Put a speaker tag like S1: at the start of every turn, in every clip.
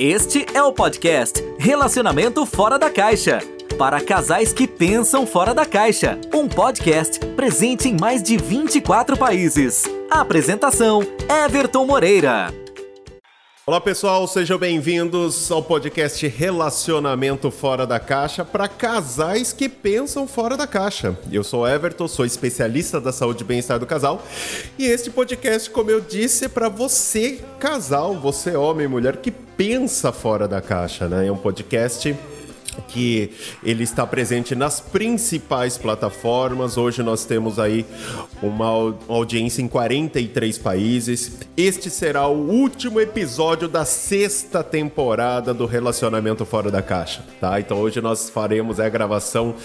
S1: Este é o podcast Relacionamento Fora da Caixa. Para casais que pensam fora da caixa. Um podcast presente em mais de 24 países. apresentação: Everton Moreira.
S2: Olá pessoal, sejam bem-vindos ao podcast Relacionamento Fora da Caixa para casais que pensam fora da caixa. Eu sou Everton, sou especialista da saúde e bem-estar do casal e este podcast, como eu disse, é para você, casal, você homem e mulher que pensa fora da caixa, né? É um podcast que ele está presente nas principais plataformas. Hoje nós temos aí uma audiência em 43 países. Este será o último episódio da sexta temporada do Relacionamento Fora da Caixa, tá? Então hoje nós faremos a gravação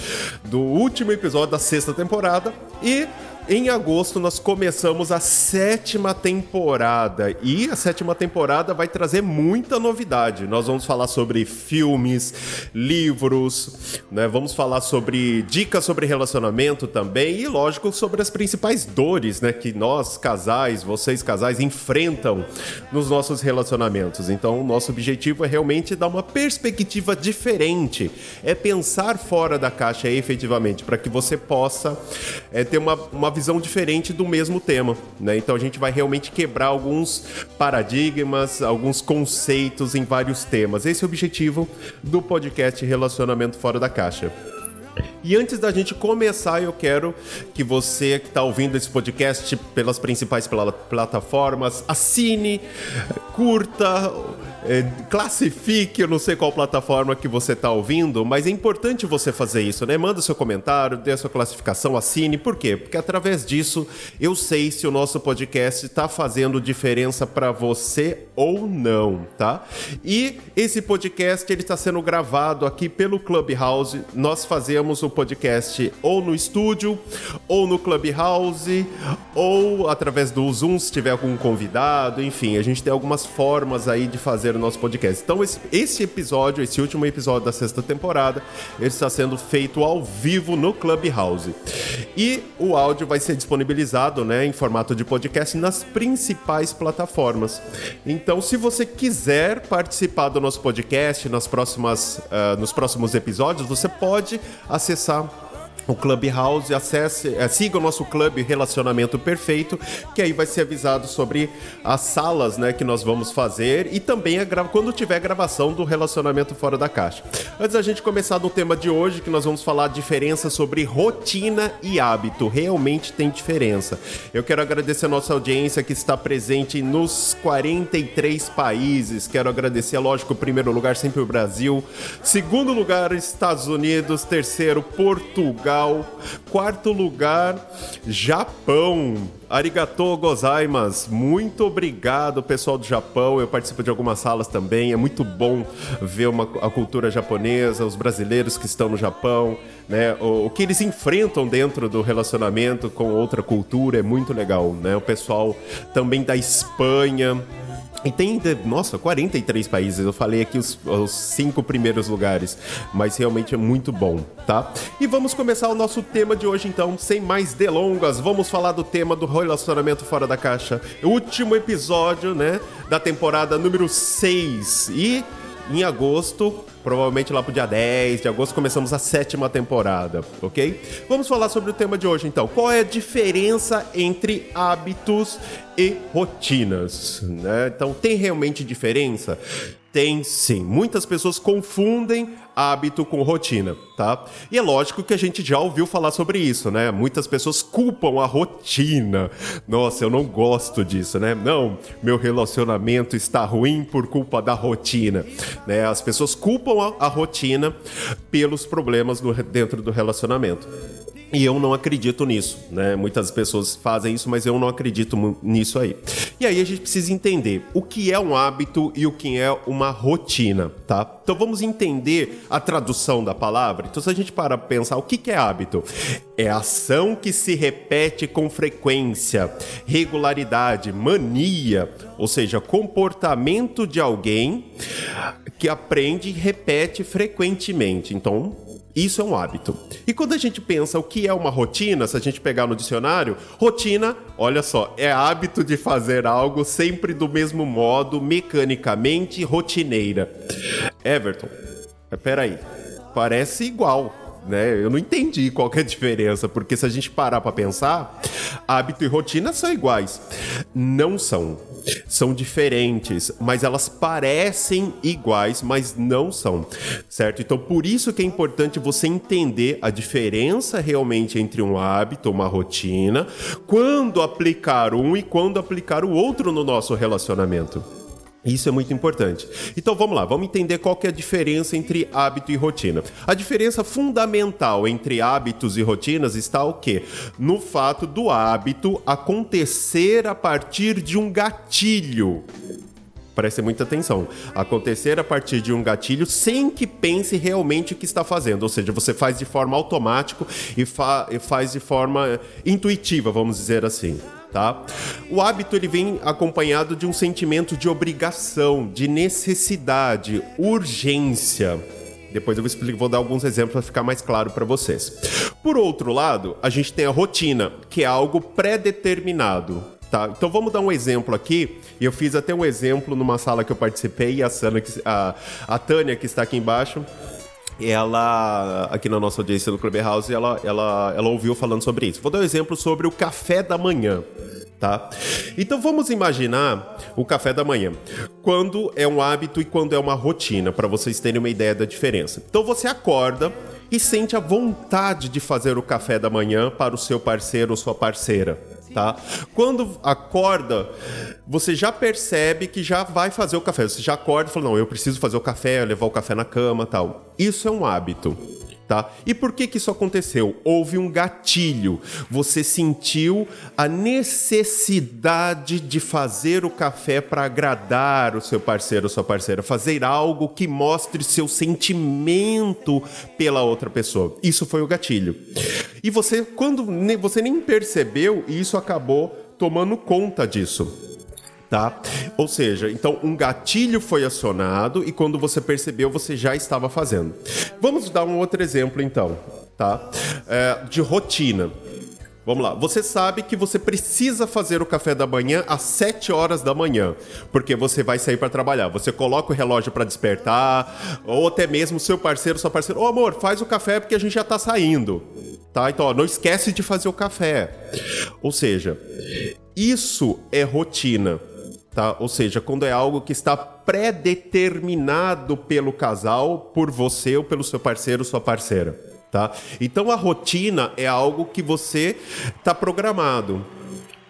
S2: do último episódio da sexta temporada e em agosto nós começamos a sétima temporada e a sétima temporada vai trazer muita novidade. Nós vamos falar sobre filmes, livros, né? Vamos falar sobre dicas sobre relacionamento também e, lógico, sobre as principais dores, né, que nós casais, vocês casais enfrentam nos nossos relacionamentos. Então, o nosso objetivo é realmente dar uma perspectiva diferente, é pensar fora da caixa efetivamente, para que você possa é, ter uma, uma visão diferente do mesmo tema, né? Então a gente vai realmente quebrar alguns paradigmas, alguns conceitos em vários temas. Esse é o objetivo do podcast Relacionamento Fora da Caixa. E antes da gente começar, eu quero que você que está ouvindo esse podcast pelas principais plataformas, assine, curta, é, classifique, eu não sei qual plataforma que você está ouvindo, mas é importante você fazer isso, né? Manda seu comentário, dê a sua classificação, assine. Por quê? Porque através disso eu sei se o nosso podcast está fazendo diferença para você ou não, tá? E esse podcast ele está sendo gravado aqui pelo Clubhouse. Nós fazemos o podcast ou no estúdio, ou no Clubhouse, ou através do Zoom se tiver algum convidado. Enfim, a gente tem algumas formas aí de fazer o nosso podcast. Então, esse, esse episódio, esse último episódio da sexta temporada, ele está sendo feito ao vivo no Clubhouse. E o áudio vai ser disponibilizado né, em formato de podcast nas principais plataformas. Então, se você quiser participar do nosso podcast nas próximas, uh, nos próximos episódios, você pode acessar essa o Clubhouse, acesse, é, siga o nosso clube Relacionamento Perfeito, que aí vai ser avisado sobre as salas, né, que nós vamos fazer e também a quando tiver gravação do Relacionamento Fora da Caixa. Antes da gente começar no tema de hoje, que nós vamos falar a diferença sobre rotina e hábito. Realmente tem diferença. Eu quero agradecer a nossa audiência que está presente nos 43 países. Quero agradecer, lógico, primeiro lugar sempre o Brasil, segundo lugar Estados Unidos, terceiro Portugal, Portugal. Quarto lugar, Japão. Arigatou gozaimasu. Muito obrigado, pessoal do Japão. Eu participo de algumas salas também. É muito bom ver uma, a cultura japonesa, os brasileiros que estão no Japão, né? O, o, que eles enfrentam dentro do relacionamento com outra cultura é muito legal, né? O pessoal também da Espanha e tem, nossa, 43 países. Eu falei aqui os, os, cinco primeiros lugares, mas realmente é muito bom, tá? E vamos começar o nosso tema de hoje, então, sem mais delongas. Vamos falar do tema do relacionamento fora da caixa. Último episódio, né, da temporada número 6. E em agosto Provavelmente lá pro dia 10 de agosto começamos a sétima temporada, ok? Vamos falar sobre o tema de hoje então. Qual é a diferença entre hábitos e rotinas? Né? Então, tem realmente diferença? Tem sim. Muitas pessoas confundem hábito com rotina, tá? E é lógico que a gente já ouviu falar sobre isso, né? Muitas pessoas culpam a rotina. Nossa, eu não gosto disso, né? Não, meu relacionamento está ruim por culpa da rotina, né? As pessoas culpam a, a rotina pelos problemas no, dentro do relacionamento. E eu não acredito nisso, né? Muitas pessoas fazem isso, mas eu não acredito nisso aí. E aí a gente precisa entender o que é um hábito e o que é uma rotina, tá? Então vamos entender a tradução da palavra. Então se a gente para pensar o que é hábito, é ação que se repete com frequência, regularidade, mania, ou seja, comportamento de alguém que aprende e repete frequentemente. Então Isso é um hábito. E quando a gente pensa o que é uma rotina, se a gente pegar no dicionário, rotina, olha só, é hábito de fazer algo sempre do mesmo modo, mecanicamente rotineira. Everton, peraí, parece igual né? Eu não entendi qual é a diferença, porque se a gente parar para pensar, hábito e rotina são iguais. Não são. São diferentes, mas elas parecem iguais, mas não são, certo? Então, por isso que é importante você entender a diferença realmente entre um hábito, uma rotina, quando aplicar um e quando aplicar o outro no nosso relacionamento. Isso é muito importante. Então vamos lá, vamos entender qual que é a diferença entre hábito e rotina. A diferença fundamental entre hábitos e rotinas está o quê? No fato do hábito acontecer a partir de um gatilho. Preste muita atenção. Acontecer a partir de um gatilho sem que pense realmente o que está fazendo. Ou seja, você faz de forma automática e, fa e faz de forma intuitiva, vamos dizer assim tá? O hábito ele vem acompanhado de um sentimento de obrigação, de necessidade, urgência. Depois eu vou, explicar, vou dar alguns exemplos para ficar mais claro para vocês. Por outro lado, a gente tem a rotina, que é algo pré-determinado. Tá? Então vamos dar um exemplo aqui. Eu fiz até um exemplo numa sala que eu participei, e a, Sana, a, a Tânia, que está aqui embaixo, ela, aqui na nossa audiência do Clubhouse, ela, ela, ela ouviu falando sobre isso. Vou dar um exemplo sobre o café da manhã. Tá? Então vamos imaginar o café da manhã, quando é um hábito e quando é uma rotina, para vocês terem uma ideia da diferença. Então você acorda e sente a vontade de fazer o café da manhã para o seu parceiro ou sua parceira tá? Quando acorda, você já percebe que já vai fazer o café. Você já acorda e fala: "Não, eu preciso fazer o café, levar o café na cama", tal. Isso é um hábito. Tá? E por que que isso aconteceu? Houve um gatilho. Você sentiu a necessidade de fazer o café para agradar o seu parceiro ou sua parceira, fazer algo que mostre seu sentimento pela outra pessoa. Isso foi o gatilho. E você quando você nem percebeu, isso acabou tomando conta disso tá? Ou seja, então um gatilho foi acionado e quando você percebeu, você já estava fazendo. Vamos dar um outro exemplo então, tá? É, de rotina. Vamos lá. Você sabe que você precisa fazer o café da manhã às 7 horas da manhã, porque você vai sair para trabalhar. Você coloca o relógio para despertar, ou até mesmo seu parceiro, sua parceira, ô oh, amor, faz o café porque a gente já tá saindo. Tá? Então, ó, não esquece de fazer o café. Ou seja, isso é rotina. Tá? Ou seja, quando é algo que está pré-determinado pelo casal, por você ou pelo seu parceiro ou sua parceira. Tá? Então a rotina é algo que você está programado.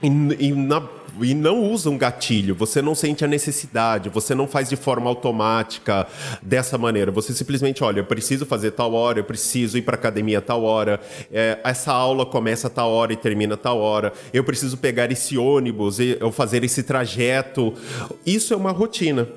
S2: E, e na e não usa um gatilho, você não sente a necessidade, você não faz de forma automática dessa maneira. Você simplesmente, olha, eu preciso fazer tal hora, eu preciso ir para academia tal hora, é, essa aula começa tal hora e termina tal hora, eu preciso pegar esse ônibus, eu fazer esse trajeto. Isso é uma rotina.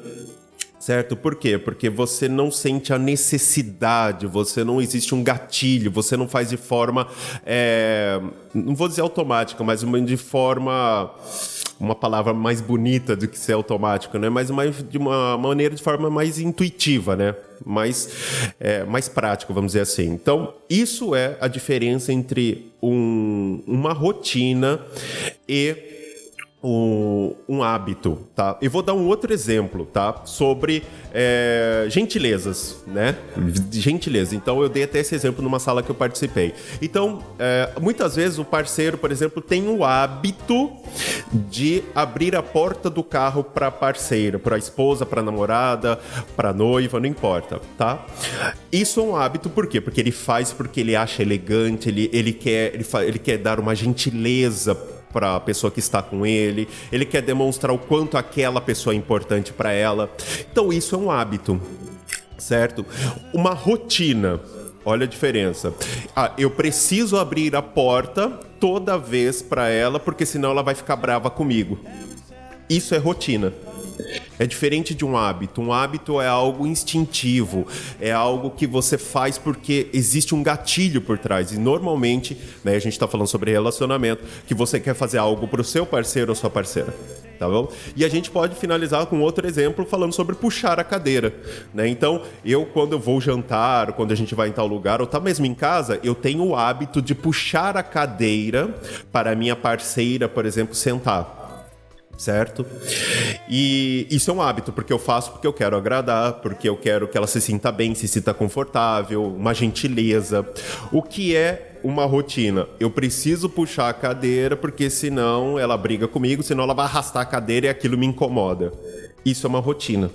S2: Certo? Por quê? Porque você não sente a necessidade, você não existe um gatilho, você não faz de forma. É, não vou dizer automática, mas de forma uma palavra mais bonita do que ser automático, né? Mas de uma maneira de forma mais intuitiva, né? Mais, é, mais prático, vamos dizer assim. Então, isso é a diferença entre um, uma rotina e um, um, hábito, tá? E vou dar um outro exemplo, tá? Sobre é, gentilezas, né? Gentileza. Então eu dei até esse exemplo numa sala que eu participei. Então, é, muitas vezes o parceiro, por exemplo, tem o hábito de abrir a porta do carro para parceira, para esposa, para namorada, para noiva, não importa, tá? Isso é um hábito por quê? Porque ele faz porque ele acha elegante, ele, ele, quer, ele, ele quer dar uma gentileza para a pessoa que está com ele, ele quer demonstrar o quanto aquela pessoa é importante para ela. Então isso é um hábito, certo? Uma rotina. Olha a diferença. Ah, eu preciso abrir a porta toda vez para ela, porque senão ela vai ficar brava comigo. Isso é rotina. É diferente de um hábito. Um hábito é algo instintivo, é algo que você faz porque existe um gatilho por trás. E normalmente, né, a gente está falando sobre relacionamento, que você quer fazer algo para o seu parceiro ou sua parceira. tá bom? E a gente pode finalizar com outro exemplo falando sobre puxar a cadeira, né? Então, eu quando eu vou jantar, quando a gente vai em tal lugar, ou tá mesmo em casa, eu tenho o hábito de puxar a cadeira para a minha parceira, por exemplo, sentar certo? E isso é um hábito, porque eu faço porque eu quero agradar, porque eu quero que ela se sinta bem, se sinta confortável, uma gentileza. O que é uma rotina. Eu preciso puxar a cadeira porque senão ela briga comigo, senão ela vai arrastar a cadeira e aquilo me incomoda. Isso é uma rotina.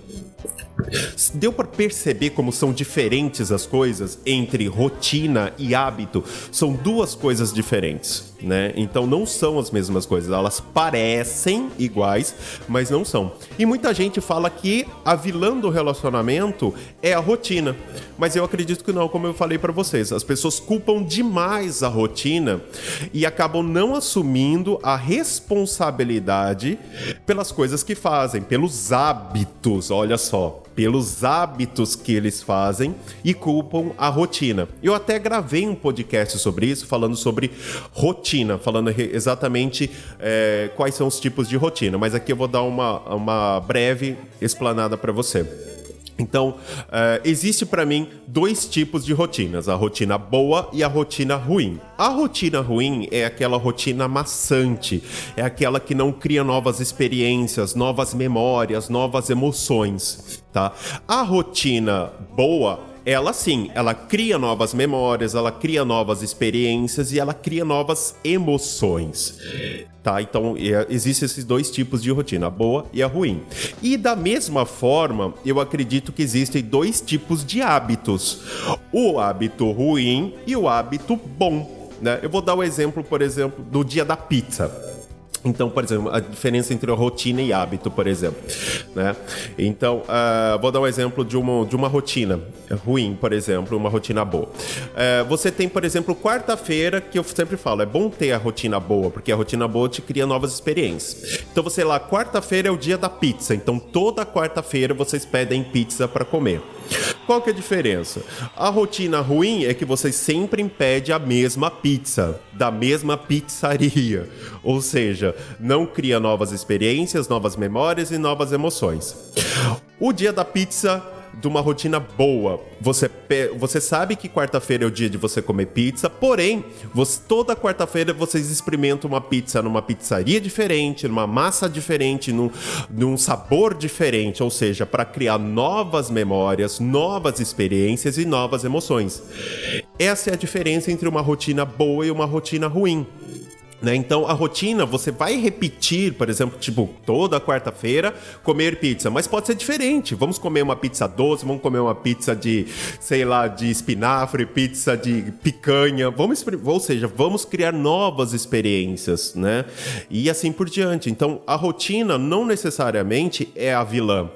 S2: Deu para perceber como são diferentes as coisas entre rotina e hábito? São duas coisas diferentes, né? Então não são as mesmas coisas. Elas parecem iguais, mas não são. E muita gente fala que a vilã do relacionamento é a rotina, mas eu acredito que não, como eu falei para vocês. As pessoas culpam demais a rotina e acabam não assumindo a responsabilidade pelas coisas que fazem, pelos hábitos. Olha só, pelos hábitos que eles fazem e culpam a rotina. Eu até gravei um podcast sobre isso, falando sobre rotina, falando exatamente é, quais são os tipos de rotina, mas aqui eu vou dar uma, uma breve explanada para você. Então, uh, existe para mim dois tipos de rotinas: a rotina boa e a rotina ruim. A rotina ruim é aquela rotina maçante, é aquela que não cria novas experiências, novas memórias, novas emoções, tá? A rotina boa ela sim, ela cria novas memórias, ela cria novas experiências e ela cria novas emoções. Tá? Então, é, existem esses dois tipos de rotina, a boa e a ruim. E da mesma forma, eu acredito que existem dois tipos de hábitos: o hábito ruim e o hábito bom. Né? Eu vou dar o um exemplo, por exemplo, do dia da pizza. Então, por exemplo, a diferença entre a rotina e hábito, por exemplo. Né? Então, uh, vou dar um exemplo de uma, de uma rotina ruim, por exemplo, uma rotina boa. Uh, você tem, por exemplo, quarta-feira, que eu sempre falo, é bom ter a rotina boa, porque a rotina boa te cria novas experiências. Então, você lá, quarta-feira é o dia da pizza, então toda quarta-feira vocês pedem pizza para comer. Qual que é a diferença? A rotina ruim é que você sempre impede a mesma pizza, da mesma pizzaria. Ou seja, não cria novas experiências, novas memórias e novas emoções. O dia da pizza de uma rotina boa. Você, você sabe que quarta-feira é o dia de você comer pizza, porém, você, toda quarta-feira vocês experimentam uma pizza numa pizzaria diferente, numa massa diferente, num, num sabor diferente, ou seja, para criar novas memórias, novas experiências e novas emoções. Essa é a diferença entre uma rotina boa e uma rotina ruim. Né? Então a rotina você vai repetir, por exemplo, tipo, toda quarta-feira comer pizza, mas pode ser diferente. Vamos comer uma pizza doce, vamos comer uma pizza de, sei lá, de espinafre, pizza de picanha. Vamos, ou seja, vamos criar novas experiências, né? E assim por diante. Então a rotina não necessariamente é a vilã.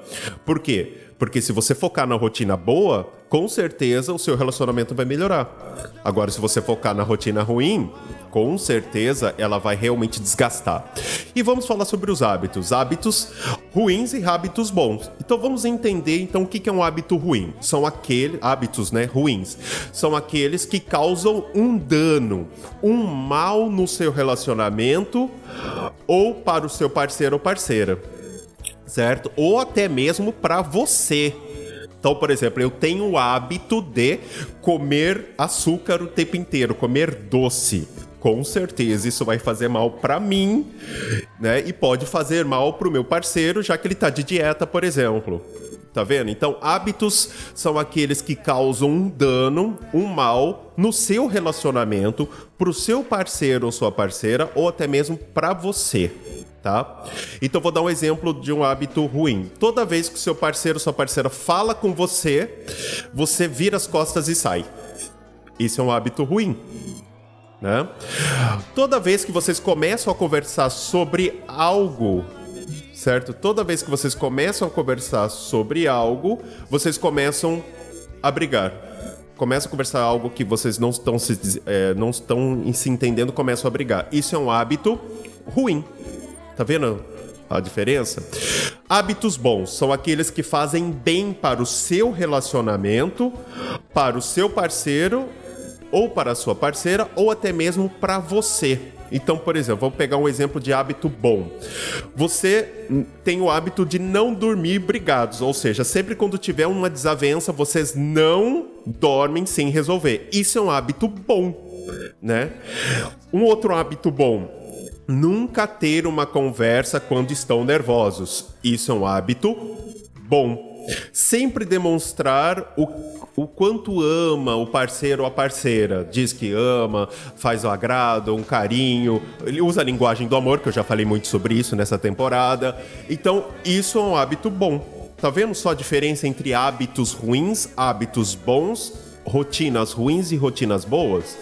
S2: Por quê? Porque se você focar na rotina boa, com certeza o seu relacionamento vai melhorar. Agora, se você focar na rotina ruim, com certeza ela vai realmente desgastar. E vamos falar sobre os hábitos, hábitos ruins e hábitos bons. Então vamos entender então o que é um hábito ruim. São aqueles hábitos, né, ruins. São aqueles que causam um dano, um mal no seu relacionamento ou para o seu parceiro ou parceira certo? Ou até mesmo para você. Então, por exemplo, eu tenho o hábito de comer açúcar o tempo inteiro, comer doce. Com certeza isso vai fazer mal para mim, né? E pode fazer mal para o meu parceiro, já que ele está de dieta, por exemplo. Tá vendo? Então, hábitos são aqueles que causam um dano, um mal no seu relacionamento, para o seu parceiro ou sua parceira, ou até mesmo para você tá? Então vou dar um exemplo de um hábito ruim. Toda vez que o seu parceiro sua parceira fala com você, você vira as costas e sai. Isso é um hábito ruim. Né? Toda vez que vocês começam a conversar sobre algo, certo? Toda vez que vocês começam a conversar sobre algo, vocês começam a brigar. Começam a conversar algo que vocês não estão se, é, não estão se entendendo, começam a brigar. Isso é um hábito ruim. Tá vendo a diferença? Hábitos bons são aqueles que fazem bem para o seu relacionamento, para o seu parceiro ou para a sua parceira ou até mesmo para você. Então, por exemplo, vou pegar um exemplo de hábito bom. Você tem o hábito de não dormir brigados, ou seja, sempre quando tiver uma desavença, vocês não dormem sem resolver. Isso é um hábito bom, né? Um outro hábito bom, nunca ter uma conversa quando estão nervosos. Isso é um hábito bom. Sempre demonstrar o, o quanto ama o parceiro ou a parceira. Diz que ama, faz o agrado, um carinho. Ele usa a linguagem do amor, que eu já falei muito sobre isso nessa temporada. Então, isso é um hábito bom. Tá vendo só a diferença entre hábitos ruins, hábitos bons rotinas ruins e rotinas boas,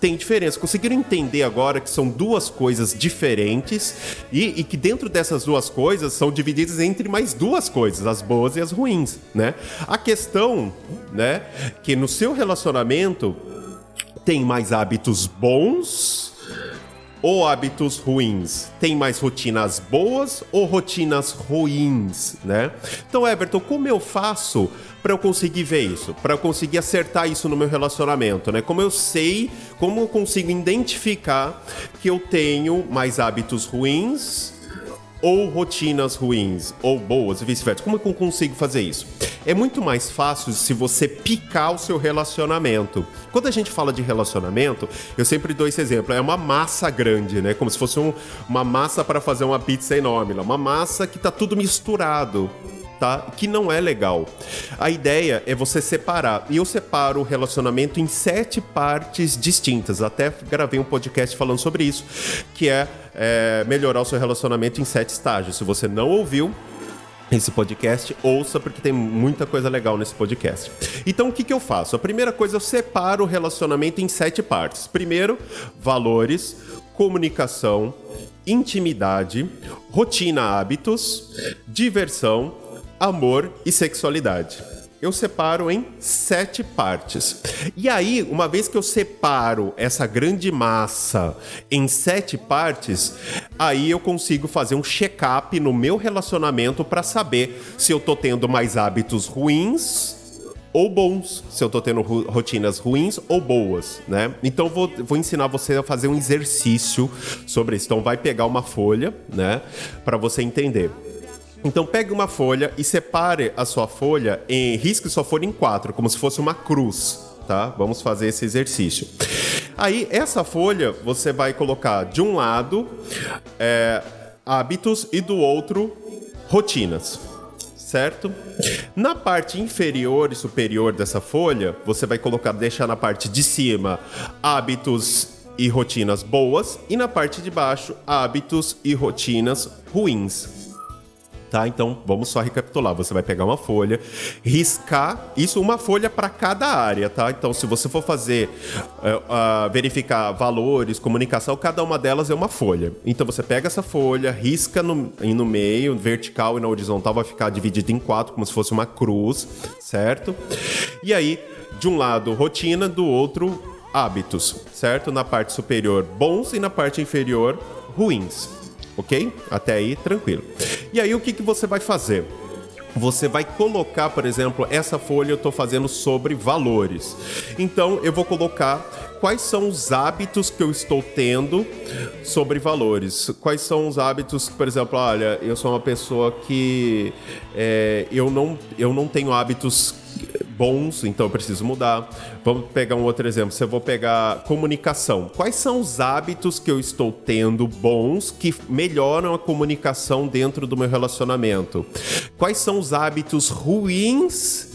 S2: tem diferença. Conseguiram entender agora que são duas coisas diferentes e, e, que dentro dessas duas coisas são divididas entre mais duas coisas, as boas e as ruins, né? A questão, né, que no seu relacionamento tem mais hábitos bons ou hábitos ruins? Tem mais rotinas boas ou rotinas ruins, né? Então, Everton, como eu faço para eu conseguir ver isso, para eu conseguir acertar isso no meu relacionamento, né? Como eu sei, como eu consigo identificar que eu tenho mais hábitos ruins ou rotinas ruins ou boas e vice-versa. Como é eu consigo fazer isso? É muito mais fácil se você picar o seu relacionamento. Quando a gente fala de relacionamento, eu sempre dou esse exemplo. É uma massa grande, né? Como se fosse um, uma massa para fazer uma pizza enorme. Uma massa que tá tudo misturado tá? Que não é legal. A ideia é você separar. E eu separo o relacionamento em sete partes distintas. Até gravei um podcast falando sobre isso, que é, é melhorar o seu relacionamento em sete estágios. Se você não ouviu, esse podcast, ouça porque tem muita coisa legal nesse podcast. Então o que, que eu faço? A primeira coisa, eu separo o relacionamento em sete partes. Primeiro, valores, comunicação, intimidade, rotina, hábitos, diversão, amor e sexualidade. Eu separo em sete partes. E aí, uma vez que eu separo essa grande massa em sete partes, aí eu consigo fazer um check-up no meu relacionamento para saber se eu tô tendo mais hábitos ruins ou bons, se eu tô tendo rotinas ruins ou boas, né? Então vou, vou ensinar você a fazer um exercício sobre isso. Então vai pegar uma folha, né, para você entender. Então pegue uma folha e separe a sua folha em risque sua folha em quatro, como se fosse uma cruz, tá? Vamos fazer esse exercício. Aí essa folha você vai colocar de um lado é, hábitos e do outro rotinas certo? Na parte inferior e superior dessa folha, você vai colocar, deixar na parte de cima hábitos e rotinas boas e na parte de baixo hábitos e rotinas ruins tá? Então vamos só recapitular. Você vai pegar uma folha, riscar isso uma folha para cada área, tá? Então se você for fazer uh, uh, verificar valores, comunicação, cada uma delas é uma folha. Então você pega essa folha, risca no, no meio, vertical e na horizontal vai ficar dividido em quatro, como se fosse uma cruz, certo? E aí de um lado rotina, do outro hábitos, certo? Na parte superior bons e na parte inferior ruins ok? Até aí, tranquilo. E aí, o que, que você vai fazer? Você vai colocar, por exemplo, essa folha eu estou fazendo sobre valores. Então, eu vou colocar quais são os hábitos que eu estou tendo sobre valores. Quais são os hábitos, por exemplo, olha, eu sou uma pessoa que é, eu, não, eu não tenho hábitos bons, então eu preciso mudar. Vamos pegar um outro exemplo. Se eu vou pegar comunicação, quais são os hábitos que eu estou tendo bons que melhoram a comunicação dentro do meu relacionamento? Quais são os hábitos ruins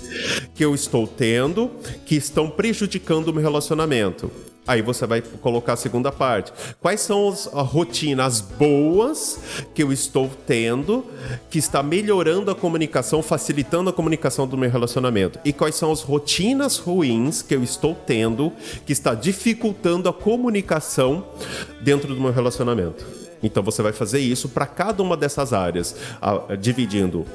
S2: que eu estou tendo que estão prejudicando o meu relacionamento? Aí você vai colocar a segunda parte. Quais são as rotinas boas que eu estou tendo que está melhorando a comunicação, facilitando a comunicação do meu relacionamento? E quais são as rotinas ruins que eu estou tendo que está dificultando a comunicação dentro do meu relacionamento? Então você vai fazer isso para cada uma dessas áreas, dividindo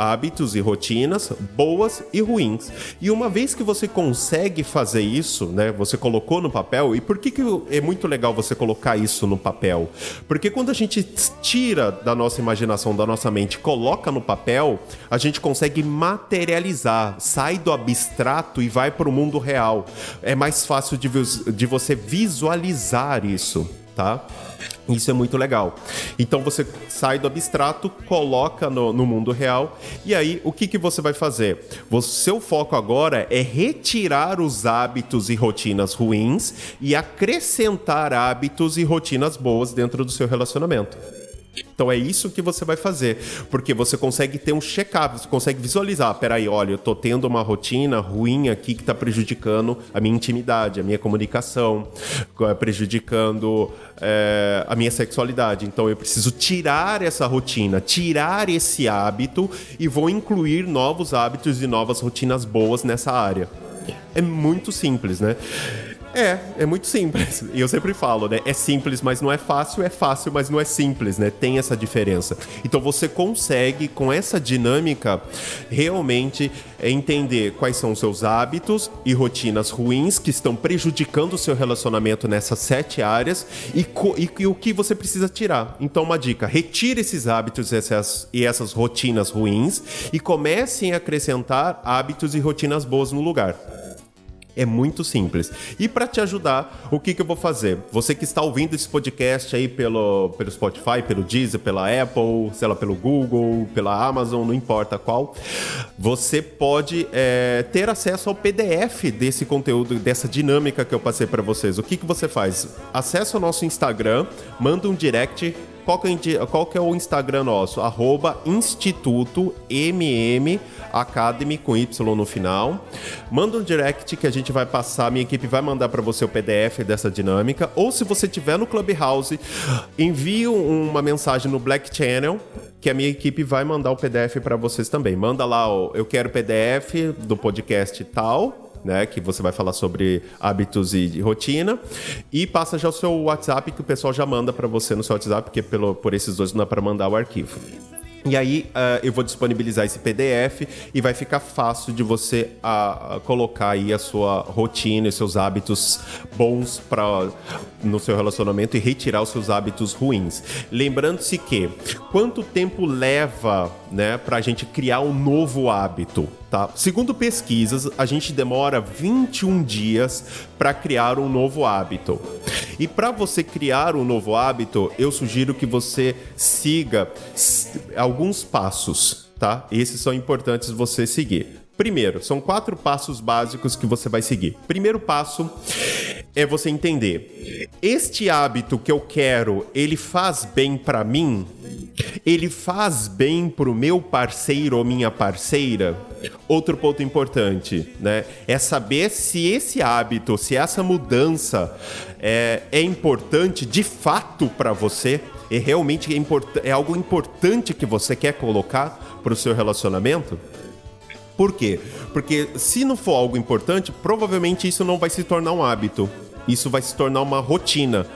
S2: hábitos e rotinas boas e ruins. E uma vez que você consegue fazer isso, né, você colocou no papel, e por que, que é muito legal você colocar isso no papel? Porque quando a gente tira da nossa imaginação, da nossa mente, coloca no papel, a gente consegue materializar, sai do abstrato e vai para o mundo real. É mais fácil de, de você visualizar isso tá? Isso é muito legal. Então você sai do abstrato, coloca no, no mundo real, e aí o que, que você vai fazer? O seu foco agora é retirar os hábitos e rotinas ruins e acrescentar hábitos e rotinas boas dentro do seu relacionamento. Então é isso que você vai fazer, porque você consegue ter um check-up, você consegue visualizar, peraí, olha, eu tô tendo uma rotina ruim aqui que está prejudicando a minha intimidade, a minha comunicação, é, prejudicando é, a minha sexualidade. Então eu preciso tirar essa rotina, tirar esse hábito e vou incluir novos hábitos e novas rotinas boas nessa área. É muito simples, né? É, é muito simples. E eu sempre falo, né? É simples, mas não é fácil, é fácil, mas não é simples, né? Tem essa diferença. Então você consegue, com essa dinâmica, realmente entender quais são os seus hábitos e rotinas ruins que estão prejudicando o seu relacionamento nessas sete áreas e, e, e o que você precisa tirar. Então, uma dica: retire esses hábitos essas, e essas rotinas ruins e comecem a acrescentar hábitos e rotinas boas no lugar. É muito simples. E para te ajudar, o que, que eu vou fazer? Você que está ouvindo esse podcast aí pelo, pelo Spotify, pelo Deezer, pela Apple, sei lá, pelo Google, pela Amazon, não importa qual, você pode é, ter acesso ao PDF desse conteúdo, dessa dinâmica que eu passei para vocês. O que, que você faz? Acesse o nosso Instagram, manda um direct qual que, é, qual que é o Instagram nosso? Arroba Instituto MM Academy com Y no final. Manda um direct que a gente vai passar, minha equipe vai mandar para você o PDF dessa dinâmica. Ou se você tiver no Clubhouse, envie uma mensagem no Black Channel que a minha equipe vai mandar o PDF para vocês também. Manda lá, ó, eu quero PDF do podcast tal né, que você vai falar sobre hábitos e rotina, e passa já o seu WhatsApp que o pessoal já manda para você no seu WhatsApp, porque pelo, por esses dois não dá para mandar o arquivo. E aí uh, eu vou disponibilizar esse PDF e vai ficar fácil de você uh, colocar aí a sua rotina e seus hábitos bons para no seu relacionamento e retirar os seus hábitos ruins. Lembrando-se que quanto tempo leva, né, para a gente criar um novo hábito? Tá? Segundo pesquisas, a gente demora 21 dias para criar um novo hábito. E para você criar um novo hábito, eu sugiro que você siga alguns passos, tá? Esses são importantes você seguir. Primeiro, são quatro passos básicos que você vai seguir. Primeiro passo é você entender: este hábito que eu quero, ele faz bem para mim? Ele faz bem pro meu parceiro ou minha parceira? Outro ponto importante, né? É saber se esse hábito, se essa mudança é, é importante de fato para você. É realmente é, é algo importante que você quer colocar para o seu relacionamento? Por quê? Porque se não for algo importante, provavelmente isso não vai se tornar um hábito isso vai se tornar uma rotina,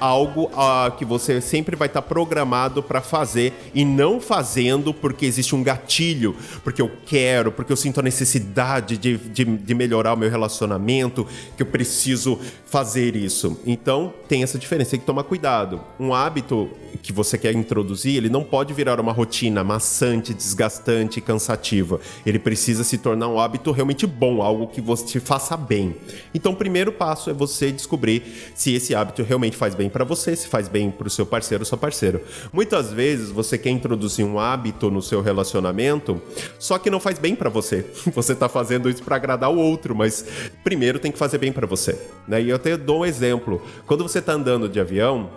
S2: algo uh, que você sempre vai estar tá programado para fazer e não fazendo porque existe um gatilho, porque eu quero, porque eu sinto a necessidade de, de, de melhorar o meu relacionamento, que eu preciso fazer isso. Então tem essa diferença, tem que tomar cuidado. Um hábito que você quer introduzir, ele não pode virar uma rotina maçante, desgastante cansativa. Ele precisa se tornar um hábito realmente bom, algo que você te faça bem. Então, o primeiro passo é você descobrir se esse hábito realmente faz bem para você, se faz bem para o seu parceiro ou sua parceira. Muitas vezes você quer introduzir um hábito no seu relacionamento, só que não faz bem para você. Você está fazendo isso para agradar o outro, mas primeiro tem que fazer bem para você. Né? E eu até dou um exemplo. Quando você está andando de avião,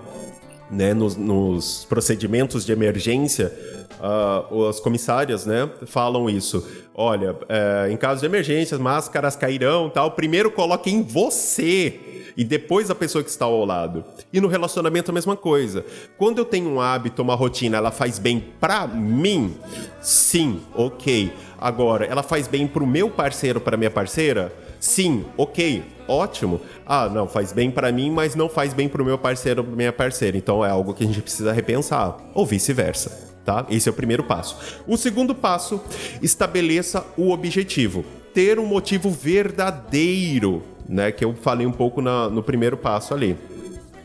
S2: né, nos, nos procedimentos de emergência, uh, as comissárias né, falam isso. Olha, uh, em caso de emergências, máscaras cairão tal. Primeiro coloque em você e depois a pessoa que está ao lado. E no relacionamento a mesma coisa. Quando eu tenho um hábito, uma rotina, ela faz bem para mim? Sim, ok. Agora, ela faz bem para o meu parceiro, para minha parceira? Sim, ok, ótimo. Ah, não, faz bem para mim, mas não faz bem para o meu parceiro ou minha parceira. Então é algo que a gente precisa repensar, ou vice-versa. Tá? Esse é o primeiro passo. O segundo passo, estabeleça o objetivo. Ter um motivo verdadeiro, né? Que eu falei um pouco na, no primeiro passo ali.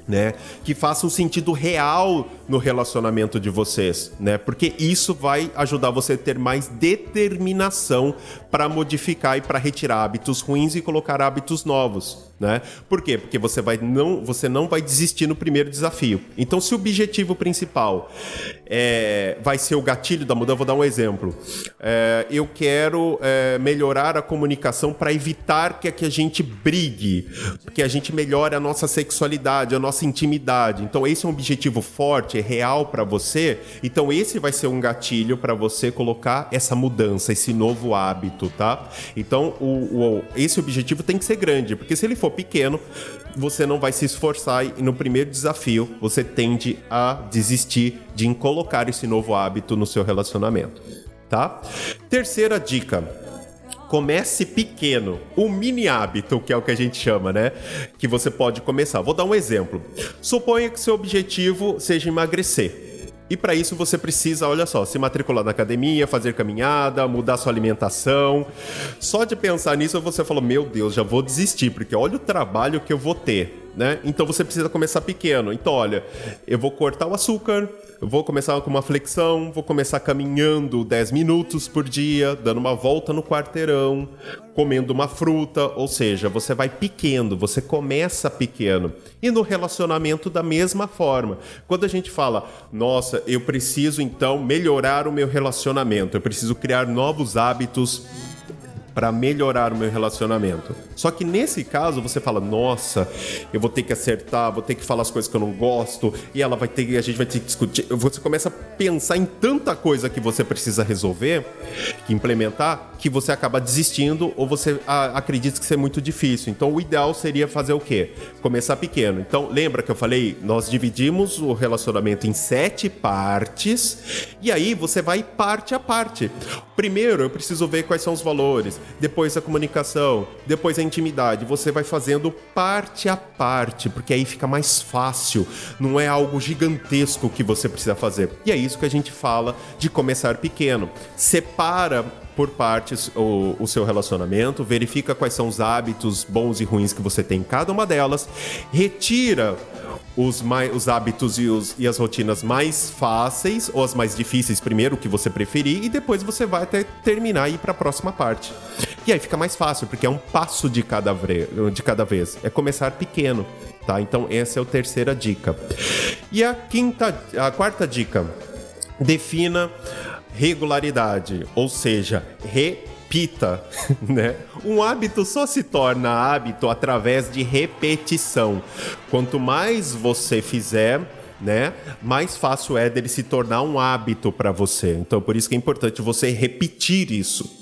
S2: Né? Que faça um sentido real no relacionamento de vocês, né? Porque isso vai ajudar você a ter mais determinação para modificar e para retirar hábitos ruins e colocar hábitos novos. Né? Por quê? Porque você, vai não, você não vai desistir no primeiro desafio. Então, se o objetivo principal é, vai ser o gatilho da mudança, vou dar um exemplo. É, eu quero é, melhorar a comunicação para evitar que, que a gente brigue, que a gente melhore a nossa sexualidade, a nossa intimidade. Então, esse é um objetivo forte, é real para você. Então, esse vai ser um gatilho para você colocar essa mudança, esse novo hábito, tá? Então, o, o, esse objetivo tem que ser grande, porque se ele for pequeno, você não vai se esforçar e no primeiro desafio você tende a desistir de colocar esse novo hábito no seu relacionamento, tá? Terceira dica comece pequeno. O mini hábito, que é o que a gente chama, né? Que você pode começar. Vou dar um exemplo. Suponha que seu objetivo seja emagrecer. E para isso você precisa, olha só, se matricular na academia, fazer caminhada, mudar sua alimentação. Só de pensar nisso você falou: "Meu Deus, já vou desistir, porque olha o trabalho que eu vou ter", né? Então você precisa começar pequeno. Então, olha, eu vou cortar o açúcar, vou começar com uma flexão, vou começar caminhando 10 minutos por dia, dando uma volta no quarteirão, comendo uma fruta, ou seja, você vai pequeno, você começa pequeno. E no relacionamento da mesma forma. Quando a gente fala, nossa, eu preciso então melhorar o meu relacionamento, eu preciso criar novos hábitos para melhorar o meu relacionamento. Só que nesse caso você fala, nossa, eu vou ter que acertar, vou ter que falar as coisas que eu não gosto, e ela vai ter, a gente vai ter que discutir. Você começa a pensar em tanta coisa que você precisa resolver, que implementar, que você acaba desistindo ou você acredita que isso é muito difícil. Então o ideal seria fazer o quê? Começar pequeno. Então lembra que eu falei, nós dividimos o relacionamento em sete partes, e aí você vai parte a parte. Primeiro eu preciso ver quais são os valores depois a comunicação, depois a intimidade. Você vai fazendo parte a parte, porque aí fica mais fácil. Não é algo gigantesco que você precisa fazer. E é isso que a gente fala de começar pequeno. Separa por partes o, o, seu relacionamento, verifica quais são os hábitos bons e ruins que você tem em cada uma delas, retira os, mais, os hábitos e, os, e as rotinas mais fáceis ou as mais difíceis primeiro, o que você preferir, e depois você vai até terminar e ir para a próxima parte. E aí fica mais fácil, porque é um passo de cada, de cada vez. É começar pequeno, tá? Então essa é a terceira dica. E a quinta, a quarta dica, defina regularidade, ou seja, re repita, né? Um hábito só se torna hábito através de repetição. Quanto mais você fizer, né, mais fácil é dele se tornar um hábito para você. Então, por isso que é importante você repetir isso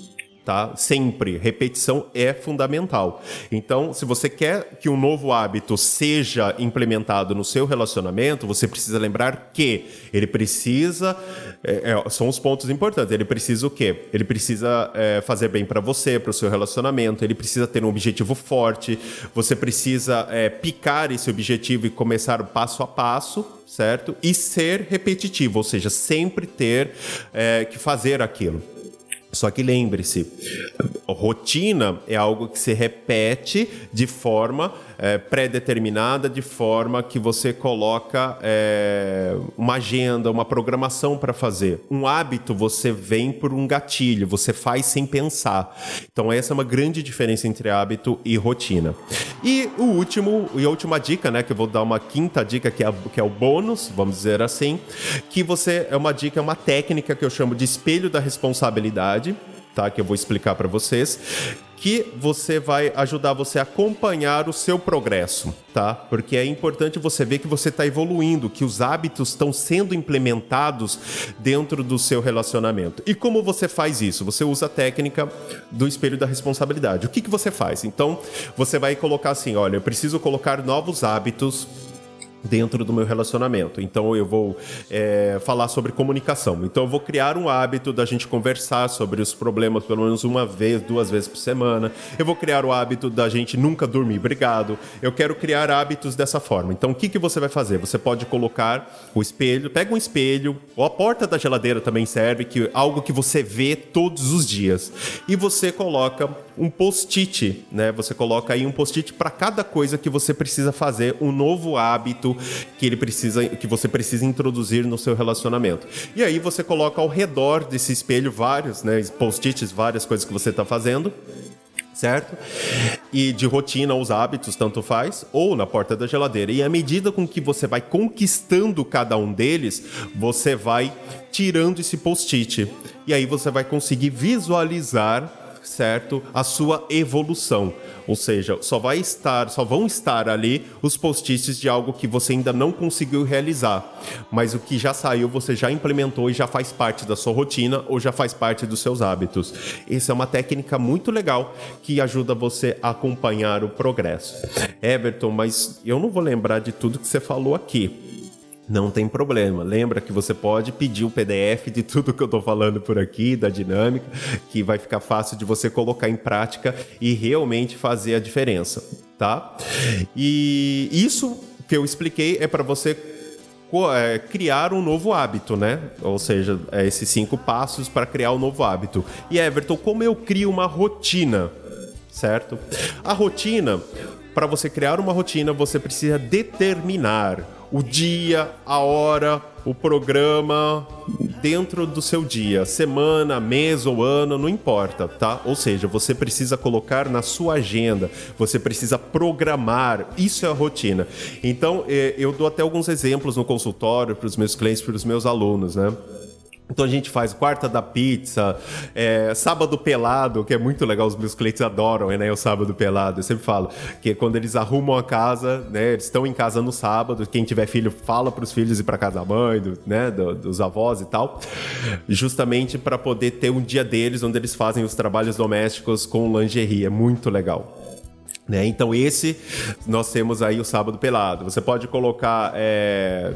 S2: tá? Sempre. Repetição é fundamental. Então, se você quer que um novo hábito seja implementado no seu relacionamento, você precisa lembrar que ele precisa. É, é, são os pontos importantes. Ele precisa o quê? Ele precisa é, fazer bem para você, para o seu relacionamento, ele precisa ter um objetivo forte, você precisa é, picar esse objetivo e começar passo a passo certo? E ser repetitivo, ou seja, sempre ter é, que fazer aquilo. Só que lembre-se, rotina é algo que se repete de forma é, pré-determinada, de forma que você coloca é, uma agenda, uma programação para fazer. Um hábito você vem por um gatilho, você faz sem pensar. Então essa é uma grande diferença entre hábito e rotina. E o último e a última dica, né, que eu vou dar uma quinta dica que é, que é o bônus, vamos dizer assim, que você é uma dica, é uma técnica que eu chamo de espelho da responsabilidade tá? Que eu vou explicar para vocês, que você vai ajudar você a acompanhar o seu progresso, tá? Porque é importante você ver que você está evoluindo, que os hábitos estão sendo implementados dentro do seu relacionamento. E como você faz isso? Você usa a técnica do espelho da responsabilidade. O que, que você faz? Então, você vai colocar assim: olha, eu preciso colocar novos hábitos dentro do meu relacionamento. Então eu vou é, falar sobre comunicação. Então eu vou criar um hábito da gente conversar sobre os problemas pelo menos uma vez, duas vezes por semana. Eu vou criar o hábito da gente nunca dormir brigado. Eu quero criar hábitos dessa forma. Então o que, que você vai fazer? Você pode colocar o espelho, pega um espelho, ou a porta da geladeira também serve, que algo que você vê todos os dias. E você coloca um post-it, né? Você coloca aí um post-it para cada coisa que você precisa fazer, um novo hábito que ele precisa, que você precisa introduzir no seu relacionamento. E aí você coloca ao redor desse espelho vários, né, post-its, várias coisas que você está fazendo certo? E de rotina, os hábitos, tanto faz, ou na porta da geladeira. E à medida com que você vai conquistando cada um deles, você vai tirando esse post-it. E aí você vai conseguir visualizar certo? A sua evolução. Ou seja, só vai estar, só vão estar ali os post-its de algo que você ainda não conseguiu realizar, mas o que já saiu você já implementou e já faz parte da sua rotina ou já faz parte dos seus hábitos. Essa é uma técnica muito legal que ajuda você a acompanhar o progresso. Everton, mas eu não vou lembrar de tudo que você falou aqui. Não tem problema. Lembra que você pode pedir o PDF de tudo que eu estou falando por aqui, da dinâmica, que vai ficar fácil de você colocar em prática e realmente fazer a diferença, tá? E isso que eu expliquei é para você é, criar um novo hábito, né? Ou seja, é esses cinco passos para criar um novo hábito. E Everton, como eu crio uma rotina? Certo? A rotina, para você criar uma rotina, você precisa determinar o dia, a hora, o programa dentro do seu dia, semana, mês ou ano, não importa, tá? Ou seja, você precisa colocar na sua agenda, você precisa programar, isso é a rotina. Então, eh, eu dou até alguns exemplos no consultório para os meus clientes, para os meus alunos, né? Então a gente faz quarta da pizza, é, sábado pelado, que é muito legal, os meus clientes adoram, né? O sábado pelado. Eu sempre falo que quando eles arrumam a casa, né? Eles estão em casa no sábado, quem tiver filho fala para os filhos ir para casa da mãe, do, né? Do, dos avós e tal, justamente para poder ter um dia deles onde eles fazem os trabalhos domésticos com lingerie. É muito legal. Né? Então esse nós temos aí o sábado pelado. Você pode colocar é,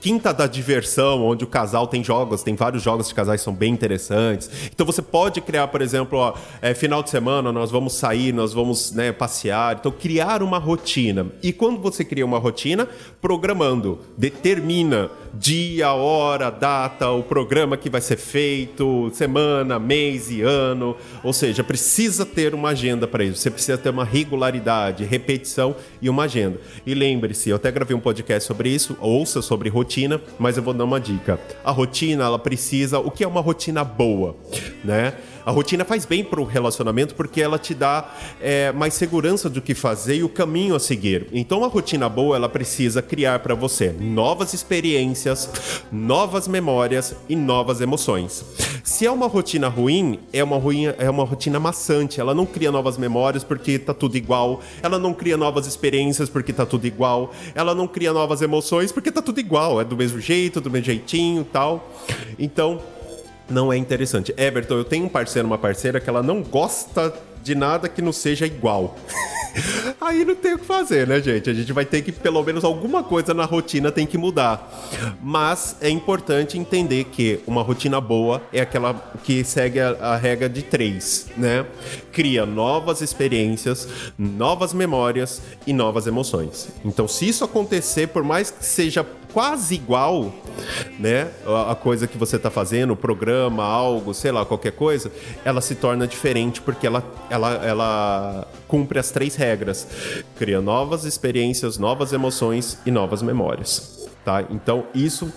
S2: quinta da diversão, onde o casal tem jogos, tem vários jogos de casais que são bem interessantes. Então você pode criar, por exemplo, ó, é, final de semana nós vamos sair, nós vamos né, passear. Então criar uma rotina. E quando você cria uma rotina, programando, determina dia, hora, data, o programa que vai ser feito, semana, mês e ano. Ou seja, precisa ter uma agenda para isso. Você precisa ter uma regularidade, repetição e uma agenda. E lembre-se, eu até gravei um podcast sobre isso, ouça sobre rotina, mas eu vou dar uma dica. A rotina, ela precisa, o que é uma rotina boa, né? A rotina faz bem para o relacionamento porque ela te dá é, mais segurança do que fazer e o caminho a seguir. Então, a rotina boa ela precisa criar para você novas experiências, novas memórias e novas emoções. Se é uma rotina ruim, é uma, ruim, é uma rotina maçante. Ela não cria novas memórias porque tá tudo igual. Ela não cria novas experiências porque tá tudo igual. Ela não cria novas emoções porque tá tudo igual. É do mesmo jeito, do mesmo jeitinho tal. Então, não é interessante. Everton, eu tenho um parceiro, uma parceira que ela não gosta de nada que não seja igual. Aí não tem o que fazer, né, gente? A gente vai ter que, pelo menos, alguma coisa na rotina tem que mudar. Mas é importante entender que uma rotina boa é aquela que segue a, a regra de três, né? Cria novas experiências, novas memórias e novas emoções. Então, se isso acontecer, por mais que seja quase igual, né? A, coisa que você está fazendo, o programa, algo, sei lá, qualquer coisa, ela se torna diferente porque ela, ela, ela cumpre as três regras: cria novas experiências, novas emoções e novas memórias. Tá? Então, isso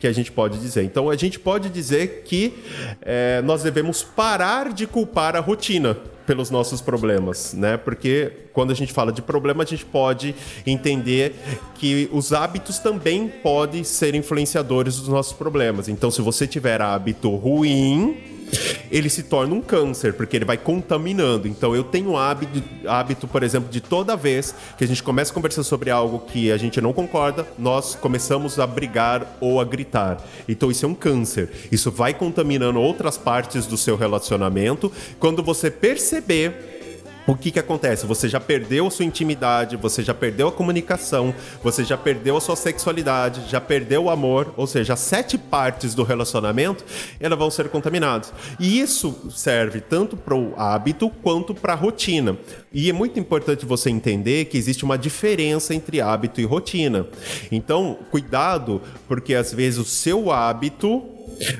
S2: que a gente pode dizer. Então, a gente pode dizer que é, nós devemos parar de culpar a rotina pelos nossos problemas, né? Porque quando a gente fala de problema, a gente pode entender que os hábitos também podem ser influenciadores dos nossos problemas. Então, se você tiver hábito ruim, ele se torna um câncer, porque ele vai contaminando. Então eu tenho hábito, hábito, por exemplo, de toda vez que a gente começa a conversar sobre algo que a gente não concorda, nós começamos a brigar ou a gritar. Então isso é um câncer. Isso vai contaminando outras partes do seu relacionamento. Quando você perceber o que que acontece? Você já perdeu sua intimidade, você já perdeu a comunicação, você já perdeu a sua sexualidade, já perdeu o amor, ou seja, sete partes do relacionamento, elas vão ser contaminadas. E isso serve tanto para o hábito quanto para a rotina. E é muito importante você entender que existe uma diferença entre hábito e rotina. Então, cuidado, porque às vezes o seu hábito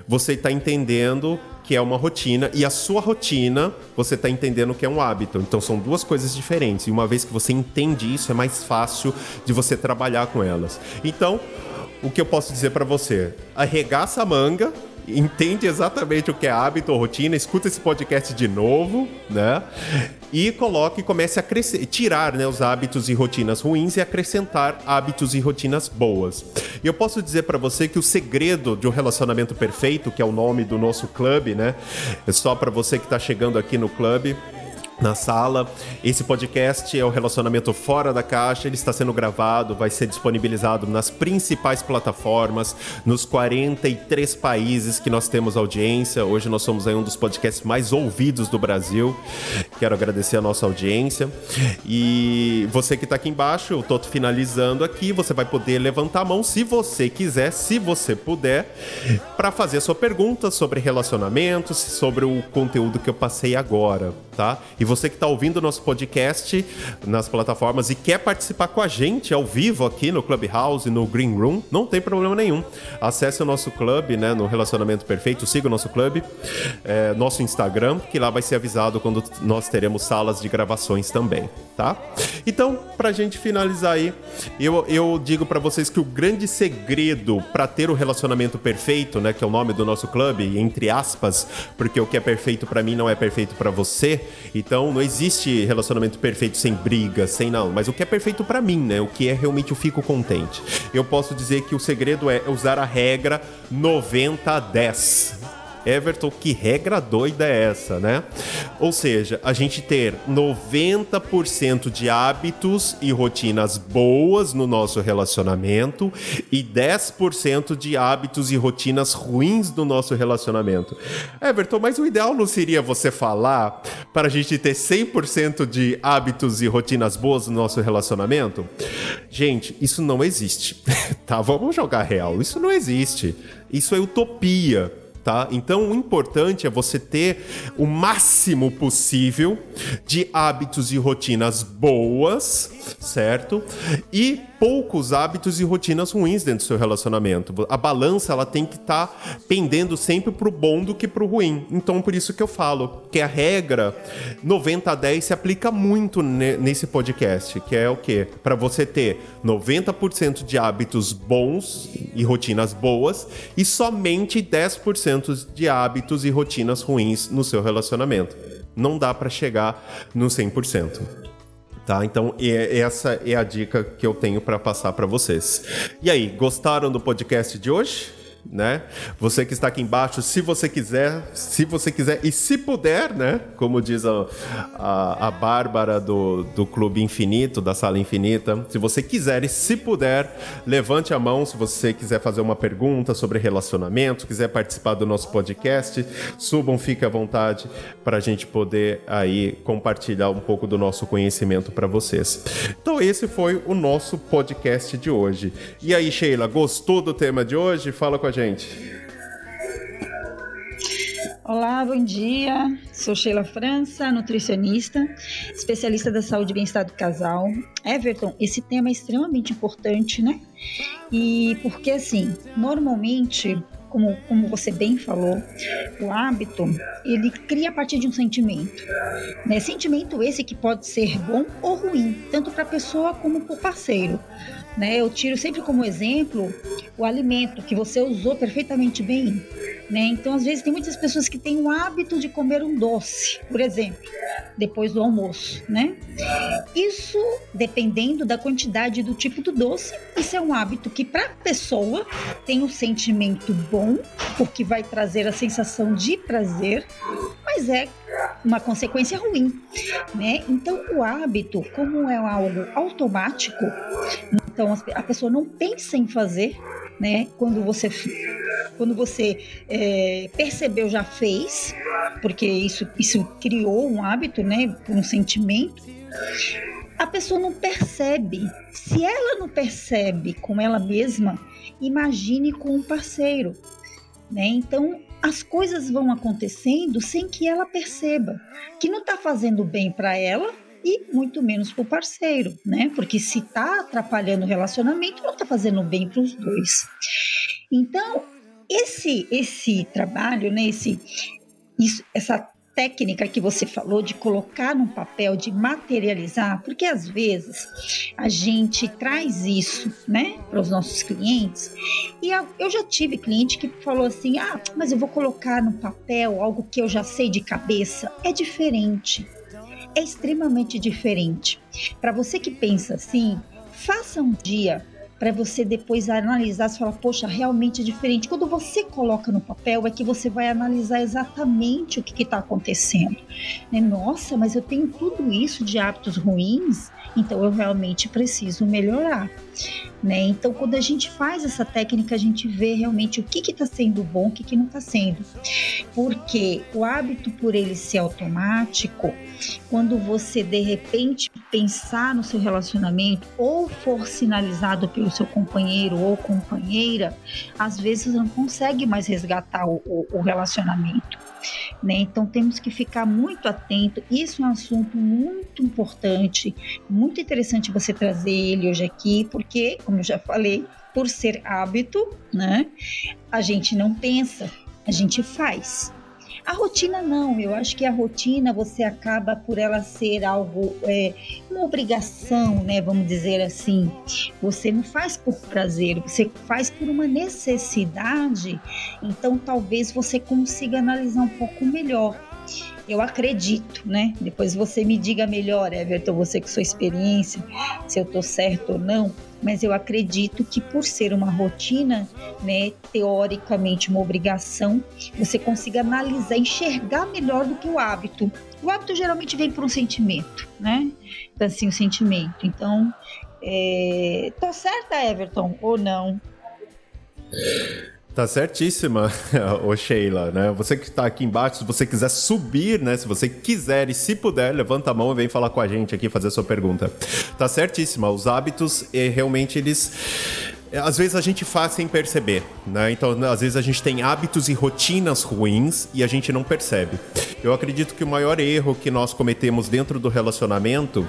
S2: você está entendendo que é uma rotina, e a sua rotina você está entendendo que é um hábito. Então são duas coisas diferentes. E uma vez que você entende isso, é mais fácil de você trabalhar com elas. Então, o que eu posso dizer para você? Arregaça a manga entende exatamente o que é hábito ou rotina, escuta esse podcast de novo, né? E coloque comece a crescer, tirar né, os hábitos e rotinas ruins e acrescentar hábitos e rotinas boas. E eu posso dizer para você que o segredo de um relacionamento perfeito, que é o nome do nosso clube, né? É só para você que está chegando aqui no clube na sala. Esse podcast é o Relacionamento Fora da Caixa. Ele está sendo gravado, vai ser disponibilizado nas principais plataformas, nos 43 países que nós temos audiência. Hoje nós somos aí um dos podcasts mais ouvidos do Brasil. Quero agradecer a nossa audiência. E você que está aqui embaixo, eu estou finalizando aqui. Você vai poder levantar a mão se você quiser, se você puder, para fazer sua pergunta sobre relacionamentos, sobre o conteúdo que eu passei agora, tá? E você que está ouvindo o nosso podcast nas plataformas e quer participar com a gente ao vivo aqui no Clubhouse, no Green Room, não tem problema nenhum. Acesse o nosso clube, né, no Relacionamento Perfeito, siga o nosso clube, é, nosso Instagram, que lá vai ser avisado quando nós teremos salas de gravações também, tá? Então, para a gente finalizar aí, eu, eu digo para vocês que o grande segredo para ter o relacionamento perfeito, né, que é o nome do nosso clube, entre aspas, porque o que é perfeito para mim não é perfeito para você, então não existe relacionamento perfeito sem briga, sem não. Mas o que é perfeito para mim, né? O que é realmente eu fico contente. Eu posso dizer que o segredo é usar a regra 90 a 10. Everton, que regra doida é essa, né? Ou seja, a gente ter 90% de hábitos e rotinas boas no nosso relacionamento e 10% de hábitos e rotinas ruins no nosso relacionamento. Everton, mas o ideal não seria você falar para a gente ter 100% de hábitos e rotinas boas no nosso relacionamento? Gente, isso não existe, tá? Vamos jogar real. Isso não existe. Isso é utopia tá? Então o importante é você ter o máximo possível de hábitos e rotinas boas, certo? E poucos hábitos e rotinas ruins dentro do seu relacionamento. A balança ela tem que estar tá pendendo sempre pro bom do que pro ruim. Então por isso que eu falo que a regra 90 a 10 se aplica muito nesse podcast, que é o quê? Para você ter 90% de hábitos bons e rotinas boas e somente 10% de hábitos e rotinas ruins no seu relacionamento. Não dá para chegar no 100%. Tá? Então, essa é a dica que eu tenho para passar para vocês. E aí, gostaram do podcast de hoje? Né? Você que está aqui embaixo, se você quiser, se você quiser e se puder, né? Como diz a, a, a Bárbara do, do Clube Infinito, da Sala Infinita, se você quiser e se puder, levante a mão se você quiser fazer uma pergunta sobre relacionamento, quiser participar do nosso podcast, subam, fique à vontade para a gente poder aí compartilhar um pouco do nosso conhecimento para vocês. Então esse foi o nosso podcast de hoje. E aí, Sheila, gostou do tema de hoje? Fala com a gente.
S3: Olá, bom dia. Sou Sheila França, nutricionista, especialista da saúde e bem-estar do casal. Everton, esse tema é extremamente importante, né? E porque assim, normalmente como, como você bem falou, o hábito ele cria a partir de um sentimento. Né? Sentimento esse que pode ser bom ou ruim, tanto para a pessoa como para o parceiro. Né? Eu tiro sempre como exemplo o alimento que você usou perfeitamente bem. Né? Então, às vezes, tem muitas pessoas que têm o hábito de comer um doce, por exemplo, depois do almoço. Né? Isso, dependendo da quantidade do tipo do doce, isso é um hábito que, para a pessoa, tem um sentimento bom, porque vai trazer a sensação de prazer, mas é uma consequência ruim, né? Então, o hábito, como é algo automático, então a pessoa não pensa em fazer, né? Quando você quando você é, percebeu já fez, porque isso isso criou um hábito, né? Um sentimento. A pessoa não percebe. Se ela não percebe com ela mesma, imagine com um parceiro. Né? Então, as coisas vão acontecendo sem que ela perceba que não está fazendo bem para ela e muito menos para o parceiro, né? Porque se está atrapalhando o relacionamento, não está fazendo bem para os dois. Então, esse esse trabalho, né? Esse isso, essa técnica que você falou de colocar num papel, de materializar, porque às vezes a gente traz isso, né, para os nossos clientes. E eu já tive cliente que falou assim: "Ah, mas eu vou colocar no papel algo que eu já sei de cabeça". É diferente. É extremamente diferente. Para você que pensa assim, faça um dia para você depois analisar e falar, poxa, realmente é diferente. Quando você coloca no papel, é que você vai analisar exatamente o que está acontecendo. Né? Nossa, mas eu tenho tudo isso de hábitos ruins, então eu realmente preciso melhorar. Né? Então, quando a gente faz essa técnica, a gente vê realmente o que está sendo bom, o que, que não está sendo. Porque o hábito, por ele ser automático, quando você de repente pensar no seu relacionamento ou for sinalizado pelo seu companheiro ou companheira, às vezes não consegue mais resgatar o, o, o relacionamento. Né? Então temos que ficar muito atento. Isso é um assunto muito importante, muito interessante você trazer ele hoje aqui, porque, como eu já falei, por ser hábito, né? A gente não pensa, a gente faz. A rotina não, eu acho que a rotina você acaba por ela ser algo, é, uma obrigação, né? Vamos dizer assim. Você não faz por prazer, você faz por uma necessidade. Então talvez você consiga analisar um pouco melhor eu acredito, né? Depois você me diga melhor, Everton, você com sua experiência, se eu tô certo ou não, mas eu acredito que por ser uma rotina, né, teoricamente uma obrigação, você consiga analisar, enxergar melhor do que o hábito. O hábito geralmente vem por um sentimento, né? Então, assim, o sentimento. Então, é... tô certa, Everton, ou não?
S2: Tá certíssima, ô Sheila, né? Você que está aqui embaixo, se você quiser subir, né? Se você quiser e se puder, levanta a mão e vem falar com a gente aqui, fazer a sua pergunta. Tá certíssima, os hábitos, realmente, eles às vezes a gente faz sem perceber, né? Então, às vezes a gente tem hábitos e rotinas ruins e a gente não percebe. Eu acredito que o maior erro que nós cometemos dentro do relacionamento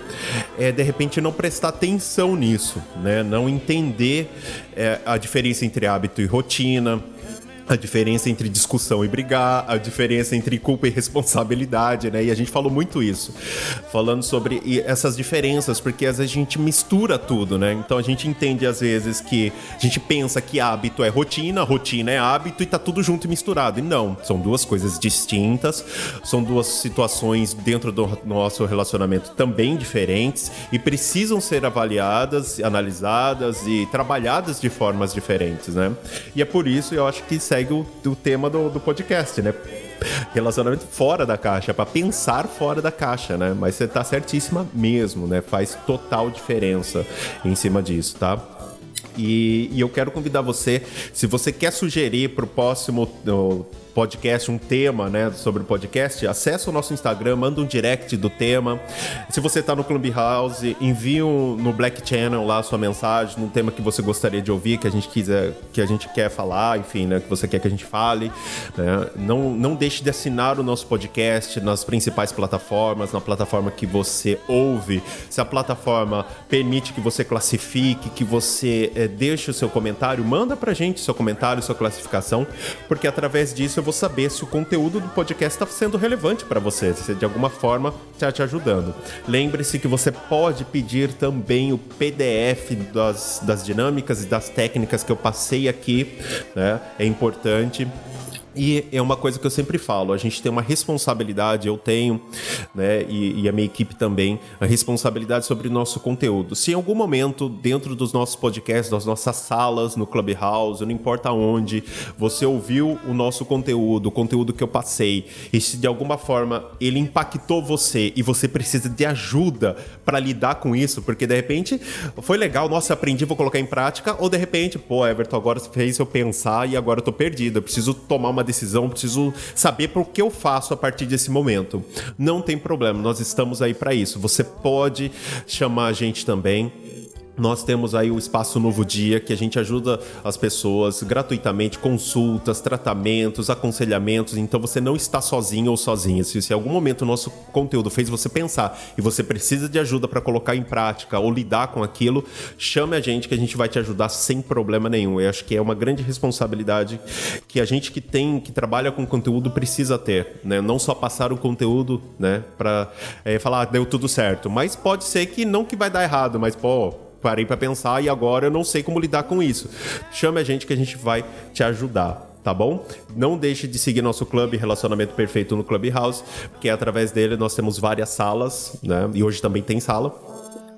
S2: é de repente não prestar atenção nisso, né? Não entender é, a diferença entre hábito e rotina a diferença entre discussão e brigar, a diferença entre culpa e responsabilidade, né? E a gente falou muito isso, falando sobre essas diferenças, porque às vezes a gente mistura tudo, né? Então a gente entende às vezes que a gente pensa que hábito é rotina, rotina é hábito e tá tudo junto e misturado. E não, são duas coisas distintas, são duas situações dentro do nosso relacionamento também diferentes e precisam ser avaliadas, analisadas e trabalhadas de formas diferentes, né? E é por isso eu acho que segue o, o tema do, do podcast, né? Relacionamento fora da caixa, para pensar fora da caixa, né? Mas você tá certíssima mesmo, né? Faz total diferença em cima disso, tá? E, e, eu quero convidar você, se você quer sugerir para o próximo podcast, um tema, né, sobre o podcast, acessa o nosso Instagram, manda um direct do tema. Se você está no Clubhouse, envie um, no Black Channel lá a sua mensagem, num tema que você gostaria de ouvir, que a gente quiser, que a gente quer falar, enfim, né, que você quer que a gente fale. Né? Não, não deixe de assinar o nosso podcast nas principais plataformas, na plataforma que você ouve. Se a plataforma permite que você classifique, que você é, deixe o seu comentário, manda pra gente seu comentário, sua classificação, porque através disso eu vou saber se o conteúdo do podcast está sendo relevante para você, se de alguma forma está te ajudando. Lembre-se que você pode pedir também o PDF das, das dinâmicas e das técnicas que eu passei aqui, né? É importante. E é uma coisa que eu sempre falo, a gente tem uma responsabilidade, eu tenho, né, e, e, a minha equipe também, a responsabilidade sobre o nosso conteúdo. Se em algum momento, dentro dos nossos podcasts, das nossas salas, no Clubhouse, não importa onde, você ouviu o nosso conteúdo, o conteúdo que eu passei, e se de alguma forma ele impactou você e você precisa de ajuda para lidar com isso, porque de repente foi legal, nossa, aprendi, vou colocar em prática, ou de repente, pô, Everton, agora fez eu pensar e agora eu tô perdido, eu preciso tomar uma decisão, preciso saber por que eu faço a partir desse momento. Não tem problema, nós estamos aí para isso. Você pode chamar a gente também nós temos aí o Espaço Novo Dia, que a gente ajuda as pessoas gratuitamente, consultas, tratamentos, aconselhamentos. Então você não está sozinho ou sozinha. Se, se em algum momento o nosso conteúdo fez você pensar e você precisa de ajuda para colocar em prática ou lidar com aquilo, chame a gente que a gente vai te ajudar sem problema nenhum. Eu acho que é uma grande responsabilidade que a gente que tem, que trabalha com conteúdo precisa ter, né? Não só passar o conteúdo, né, para é, falar ah, deu tudo certo, mas pode ser que não que vai dar errado, mas pô, parei para pensar e agora eu não sei como lidar com isso. Chame a gente que a gente vai te ajudar tá bom? Não deixe de seguir nosso clube Relacionamento Perfeito no Clubhouse, porque através dele nós temos várias salas, né? E hoje também tem sala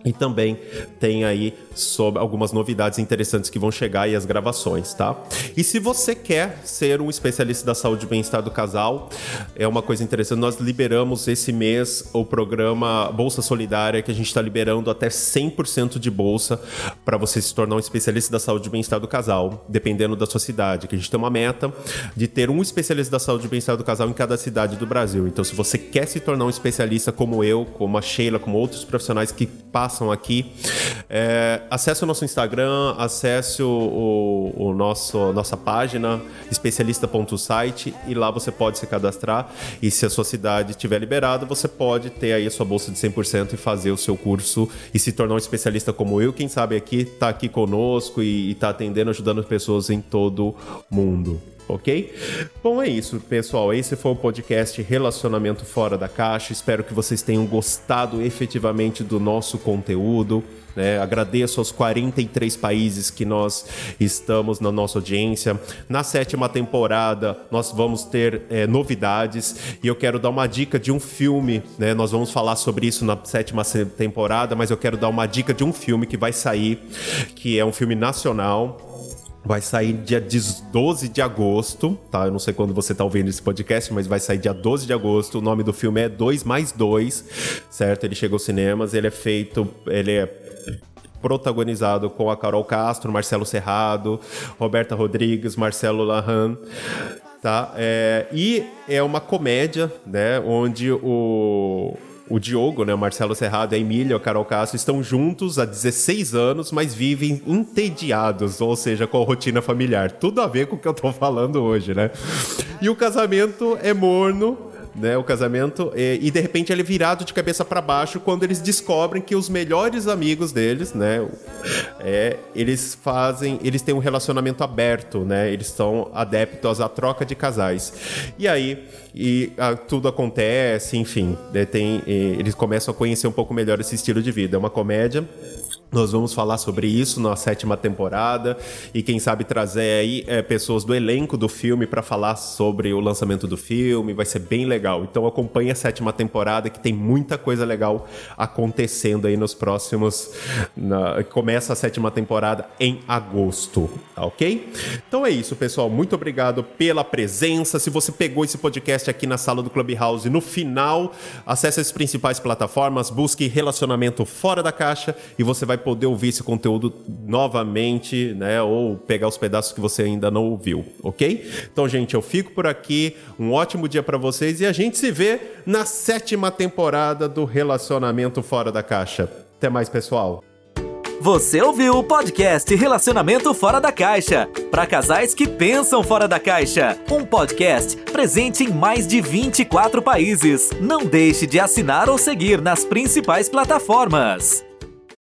S2: e também tem aí sobre algumas novidades interessantes que vão chegar e as gravações, tá? E se você quer ser um especialista da saúde e bem-estar do casal, é uma coisa interessante. Nós liberamos esse mês o programa Bolsa Solidária, que a gente está liberando até 100% de bolsa para você se tornar um especialista da saúde e bem-estar do casal, dependendo da sua cidade. Que a gente tem uma meta de ter um especialista da saúde e bem-estar do casal em cada cidade do Brasil. Então, se você quer se tornar um especialista como eu, como a Sheila, como outros profissionais que passam passam aqui. É, acesse o nosso Instagram, acesse o, o, o nosso nossa página especialista.site e lá você pode se cadastrar. E se a sua cidade estiver liberada, você pode ter aí a sua bolsa de 100% e fazer o seu curso e se tornar um especialista como eu, quem sabe aqui tá aqui conosco e está atendendo, ajudando pessoas em todo mundo ok? Bom, é isso, pessoal. Esse foi o podcast Relacionamento Fora da Caixa. Espero que vocês tenham gostado efetivamente do nosso conteúdo. né? agradeço aos 43 países que nós estamos na nossa audiência. Na sétima temporada, nós vamos ter é, novidades e eu quero dar uma dica de um filme. Né? Nós vamos falar sobre isso na sétima temporada, mas eu quero dar uma dica de um filme que vai sair, que é um filme nacional Vai sair dia 12 de agosto, tá? Eu não sei quando você tá ouvindo esse podcast, mas vai sair dia 12 de agosto. O nome do filme é 2 mais 2, certo? Ele chegou aos cinemas, ele é feito, ele é protagonizado com a Carol Castro, Marcelo Serrado, Roberta Rodrigues, Marcelo Lahan, tá? É, e é uma comédia, né? Onde o o Diogo, né, o Marcelo Serrado a Emília, o Carol Castro, estão juntos há 16 anos, mas vivem entediados, ou seja, com a rotina familiar. Tudo a ver com o que eu tô falando hoje, né? E o casamento é morno, né, o casamento, e, e, de repente ele é virado de cabeça para baixo quando eles descobrem que os melhores amigos deles, né, é, eles fazem, eles têm um relacionamento aberto, né, eles são adeptos à troca de casais. E aí e a, tudo acontece, enfim, né, tem, e, eles começam a conhecer um pouco melhor esse estilo de vida. É uma comédia nós vamos falar sobre isso na sétima temporada e quem sabe trazer aí é, pessoas do elenco do filme para falar sobre o lançamento do filme. Vai ser bem legal. Então acompanhe a sétima temporada que tem muita coisa legal acontecendo aí nos próximos. Na, começa a sétima temporada em agosto, tá ok? Então é isso, pessoal. Muito obrigado pela presença. Se você pegou esse podcast aqui na sala do Clubhouse, no final, acesse as principais plataformas, busque relacionamento fora da caixa e você vai poder ouvir esse conteúdo novamente, né? Ou pegar os pedaços que você ainda não ouviu, ok? Então, gente, eu fico por aqui. Um ótimo dia para vocês e a gente se vê na sétima temporada do Relacionamento Fora da Caixa. Até mais, pessoal.
S1: Você ouviu o podcast Relacionamento Fora da Caixa para casais que pensam fora da caixa. Um podcast presente em mais de 24 países. Não deixe de assinar ou seguir nas principais plataformas.